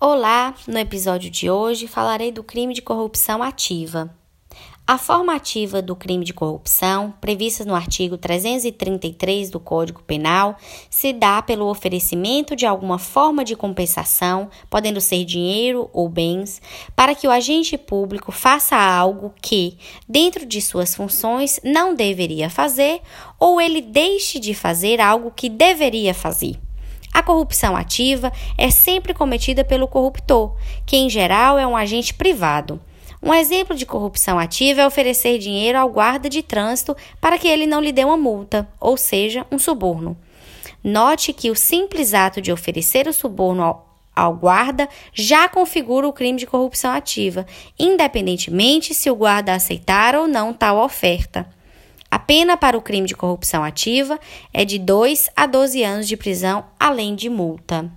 Olá, no episódio de hoje falarei do crime de corrupção ativa. A forma ativa do crime de corrupção, prevista no artigo 333 do Código Penal, se dá pelo oferecimento de alguma forma de compensação, podendo ser dinheiro ou bens, para que o agente público faça algo que, dentro de suas funções, não deveria fazer ou ele deixe de fazer algo que deveria fazer. A corrupção ativa é sempre cometida pelo corruptor, que em geral é um agente privado. Um exemplo de corrupção ativa é oferecer dinheiro ao guarda de trânsito para que ele não lhe dê uma multa, ou seja, um suborno. Note que o simples ato de oferecer o suborno ao, ao guarda já configura o crime de corrupção ativa, independentemente se o guarda aceitar ou não tal oferta. A pena para o crime de corrupção ativa é de 2 a 12 anos de prisão, além de multa.